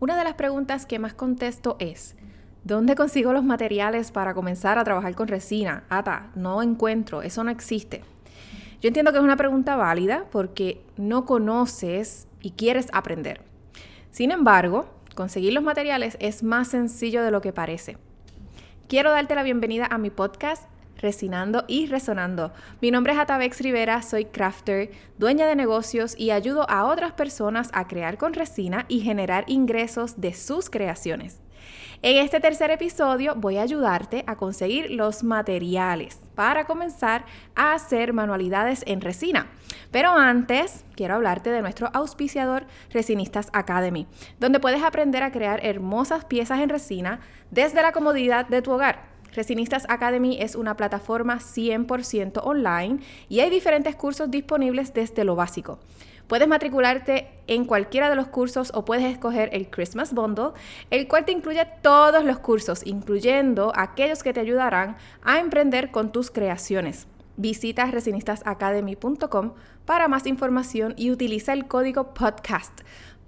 Una de las preguntas que más contesto es, ¿dónde consigo los materiales para comenzar a trabajar con resina? Ata, no encuentro, eso no existe. Yo entiendo que es una pregunta válida porque no conoces y quieres aprender. Sin embargo, conseguir los materiales es más sencillo de lo que parece. Quiero darte la bienvenida a mi podcast Resinando y Resonando. Mi nombre es Atabex Rivera, soy crafter, dueña de negocios y ayudo a otras personas a crear con resina y generar ingresos de sus creaciones. En este tercer episodio voy a ayudarte a conseguir los materiales para comenzar a hacer manualidades en resina. Pero antes, quiero hablarte de nuestro auspiciador Resinistas Academy, donde puedes aprender a crear hermosas piezas en resina desde la comodidad de tu hogar. Resinistas Academy es una plataforma 100% online y hay diferentes cursos disponibles desde lo básico. Puedes matricularte en cualquiera de los cursos o puedes escoger el Christmas Bundle, el cual te incluye todos los cursos, incluyendo aquellos que te ayudarán a emprender con tus creaciones. Visita resinistasacademy.com para más información y utiliza el código podcast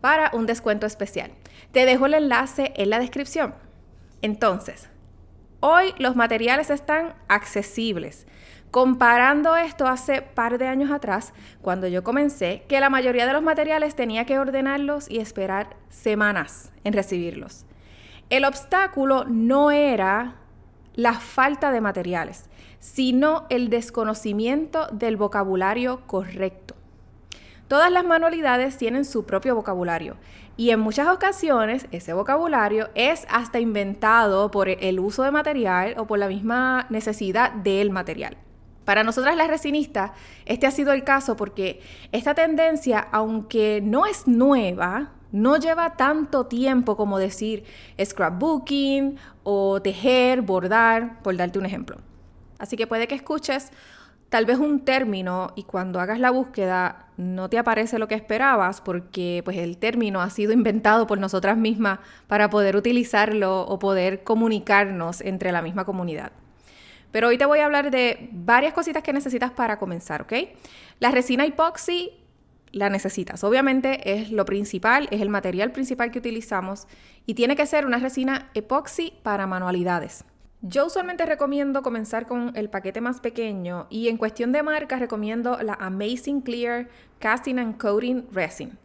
para un descuento especial. Te dejo el enlace en la descripción. Entonces, Hoy los materiales están accesibles. Comparando esto hace par de años atrás, cuando yo comencé, que la mayoría de los materiales tenía que ordenarlos y esperar semanas en recibirlos. El obstáculo no era la falta de materiales, sino el desconocimiento del vocabulario correcto. Todas las manualidades tienen su propio vocabulario y en muchas ocasiones ese vocabulario es hasta inventado por el uso de material o por la misma necesidad del material. Para nosotras las resinistas, este ha sido el caso porque esta tendencia, aunque no es nueva, no lleva tanto tiempo como decir scrapbooking o tejer, bordar, por darte un ejemplo. Así que puede que escuches tal vez un término y cuando hagas la búsqueda no te aparece lo que esperabas porque pues el término ha sido inventado por nosotras mismas para poder utilizarlo o poder comunicarnos entre la misma comunidad. Pero hoy te voy a hablar de varias cositas que necesitas para comenzar, ¿ok? La resina epoxi la necesitas. Obviamente es lo principal, es el material principal que utilizamos y tiene que ser una resina epoxi para manualidades. Yo usualmente recomiendo comenzar con el paquete más pequeño y en cuestión de marcas recomiendo la Amazing Clear Casting and Coating Resin.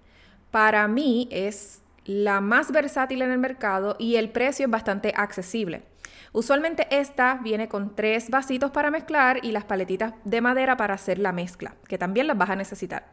Para mí es la más versátil en el mercado y el precio es bastante accesible. Usualmente esta viene con tres vasitos para mezclar y las paletitas de madera para hacer la mezcla, que también las vas a necesitar.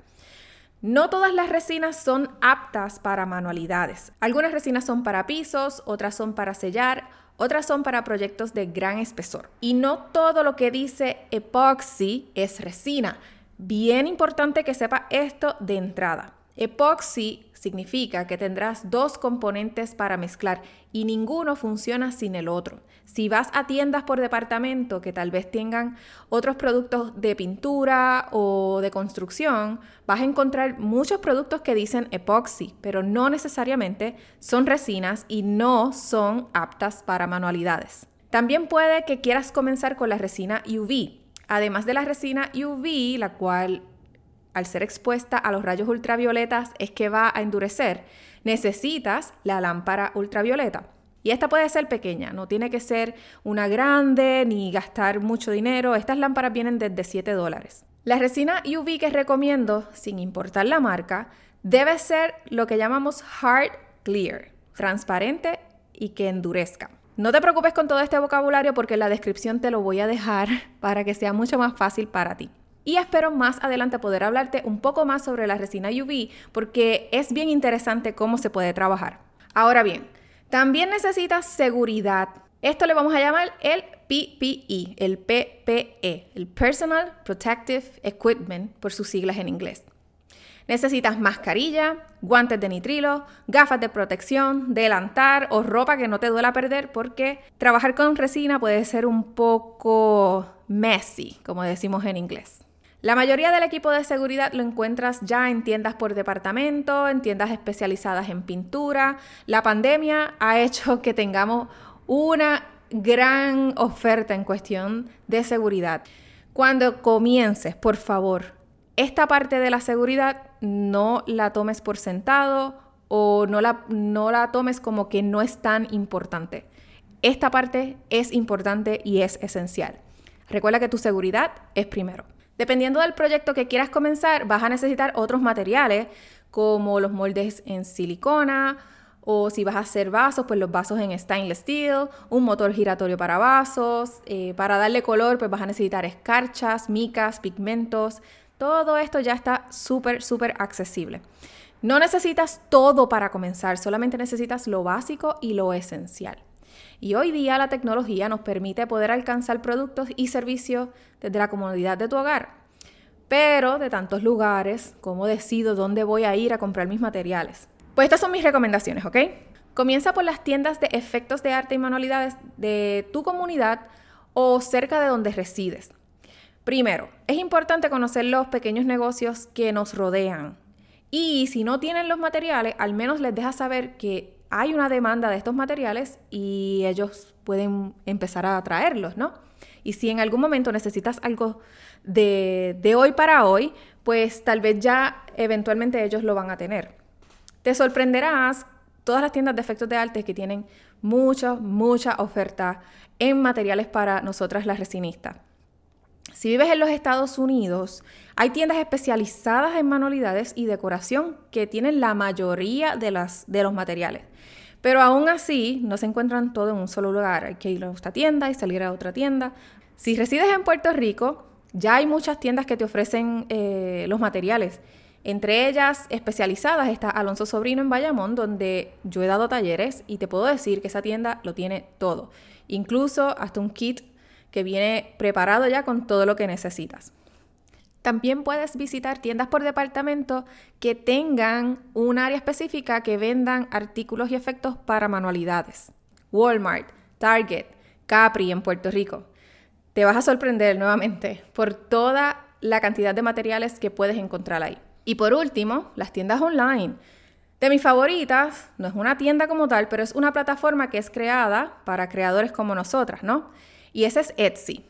No todas las resinas son aptas para manualidades. Algunas resinas son para pisos, otras son para sellar, otras son para proyectos de gran espesor. Y no todo lo que dice epoxi es resina. Bien importante que sepa esto de entrada. Epoxi significa que tendrás dos componentes para mezclar y ninguno funciona sin el otro. Si vas a tiendas por departamento que tal vez tengan otros productos de pintura o de construcción, vas a encontrar muchos productos que dicen epoxi, pero no necesariamente son resinas y no son aptas para manualidades. También puede que quieras comenzar con la resina UV. Además de la resina UV, la cual al ser expuesta a los rayos ultravioletas es que va a endurecer, necesitas la lámpara ultravioleta. Y esta puede ser pequeña, no tiene que ser una grande ni gastar mucho dinero. Estas lámparas vienen desde 7 dólares. La resina UV que recomiendo, sin importar la marca, debe ser lo que llamamos hard clear, transparente y que endurezca. No te preocupes con todo este vocabulario porque en la descripción te lo voy a dejar para que sea mucho más fácil para ti. Y espero más adelante poder hablarte un poco más sobre la resina UV porque es bien interesante cómo se puede trabajar. Ahora bien, también necesitas seguridad. Esto le vamos a llamar el PPE, el PPE, el Personal Protective Equipment por sus siglas en inglés. Necesitas mascarilla, guantes de nitrilo, gafas de protección, delantar o ropa que no te duela perder porque trabajar con resina puede ser un poco messy, como decimos en inglés. La mayoría del equipo de seguridad lo encuentras ya en tiendas por departamento, en tiendas especializadas en pintura. La pandemia ha hecho que tengamos una gran oferta en cuestión de seguridad. Cuando comiences, por favor, esta parte de la seguridad no la tomes por sentado o no la, no la tomes como que no es tan importante. Esta parte es importante y es esencial. Recuerda que tu seguridad es primero. Dependiendo del proyecto que quieras comenzar, vas a necesitar otros materiales como los moldes en silicona o si vas a hacer vasos, pues los vasos en stainless steel, un motor giratorio para vasos, eh, para darle color, pues vas a necesitar escarchas, micas, pigmentos. Todo esto ya está súper, súper accesible. No necesitas todo para comenzar, solamente necesitas lo básico y lo esencial. Y hoy día la tecnología nos permite poder alcanzar productos y servicios desde la comodidad de tu hogar, pero de tantos lugares, ¿cómo decido dónde voy a ir a comprar mis materiales? Pues estas son mis recomendaciones, ¿ok? Comienza por las tiendas de efectos de arte y manualidades de tu comunidad o cerca de donde resides. Primero, es importante conocer los pequeños negocios que nos rodean. Y si no tienen los materiales, al menos les deja saber que hay una demanda de estos materiales y ellos pueden empezar a traerlos, ¿no? Y si en algún momento necesitas algo de, de hoy para hoy, pues tal vez ya eventualmente ellos lo van a tener. Te sorprenderás todas las tiendas de efectos de arte que tienen mucha, mucha oferta en materiales para nosotras las resinistas. Si vives en los Estados Unidos, hay tiendas especializadas en manualidades y decoración que tienen la mayoría de, los materiales. Pero aún así, no se encuentran todo en un solo lugar. Hay que ir a esta tienda y salir a otra tienda. Si resides en Puerto Rico, ya hay muchas tiendas que te ofrecen eh, los materiales. Entre ellas, especializadas, está Alonso Sobrino en Bayamón, donde yo he dado talleres y te puedo decir que esa tienda lo tiene todo. Incluso hasta un kit que viene preparado ya con todo lo que necesitas. También puedes visitar tiendas por departamento que tengan un área específica que vendan artículos y efectos para manualidades. Walmart, Target, Capri en Puerto Rico. Te vas a sorprender nuevamente por toda la cantidad de materiales que puedes encontrar ahí. Y por último, las tiendas online. De mis favoritas, no es una tienda como tal, pero es una plataforma que es creada para creadores como nosotras, ¿no? Y ese es Etsy.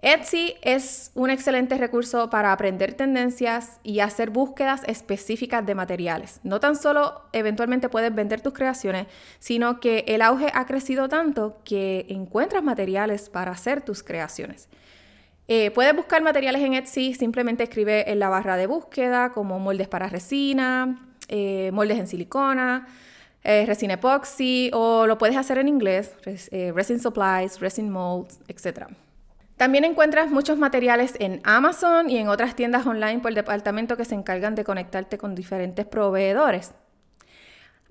Etsy es un excelente recurso para aprender tendencias y hacer búsquedas específicas de materiales. No tan solo eventualmente puedes vender tus creaciones, sino que el auge ha crecido tanto que encuentras materiales para hacer tus creaciones. Eh, puedes buscar materiales en Etsy, simplemente escribe en la barra de búsqueda como moldes para resina, eh, moldes en silicona, eh, resina epoxy o lo puedes hacer en inglés, resin supplies, resin molds, etc. También encuentras muchos materiales en Amazon y en otras tiendas online por departamento que se encargan de conectarte con diferentes proveedores.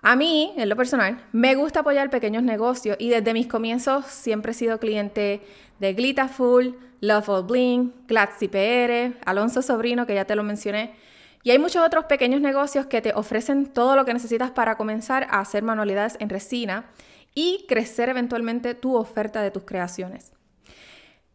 A mí, en lo personal, me gusta apoyar pequeños negocios y desde mis comienzos siempre he sido cliente de Glitaful, Love Bling, Glatzy PR, Alonso Sobrino, que ya te lo mencioné. Y hay muchos otros pequeños negocios que te ofrecen todo lo que necesitas para comenzar a hacer manualidades en resina y crecer eventualmente tu oferta de tus creaciones.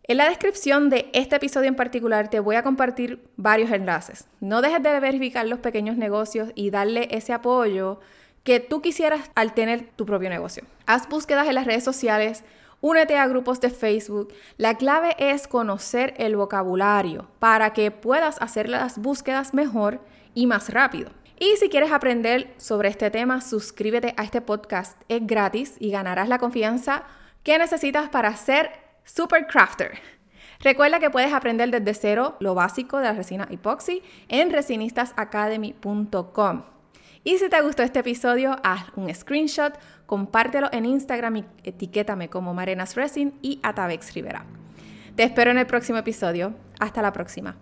En la descripción de este episodio en particular te voy a compartir varios enlaces. No dejes de verificar los pequeños negocios y darle ese apoyo que tú quisieras al tener tu propio negocio. Haz búsquedas en las redes sociales, únete a grupos de Facebook. La clave es conocer el vocabulario para que puedas hacer las búsquedas mejor y más rápido. Y si quieres aprender sobre este tema, suscríbete a este podcast. Es gratis y ganarás la confianza que necesitas para ser Super Crafter. Recuerda que puedes aprender desde cero lo básico de la resina epoxy en resinistasacademy.com. Y si te gustó este episodio, haz un screenshot, compártelo en Instagram y etiquétame como Marenas Resin y Atavex Rivera. Te espero en el próximo episodio. Hasta la próxima.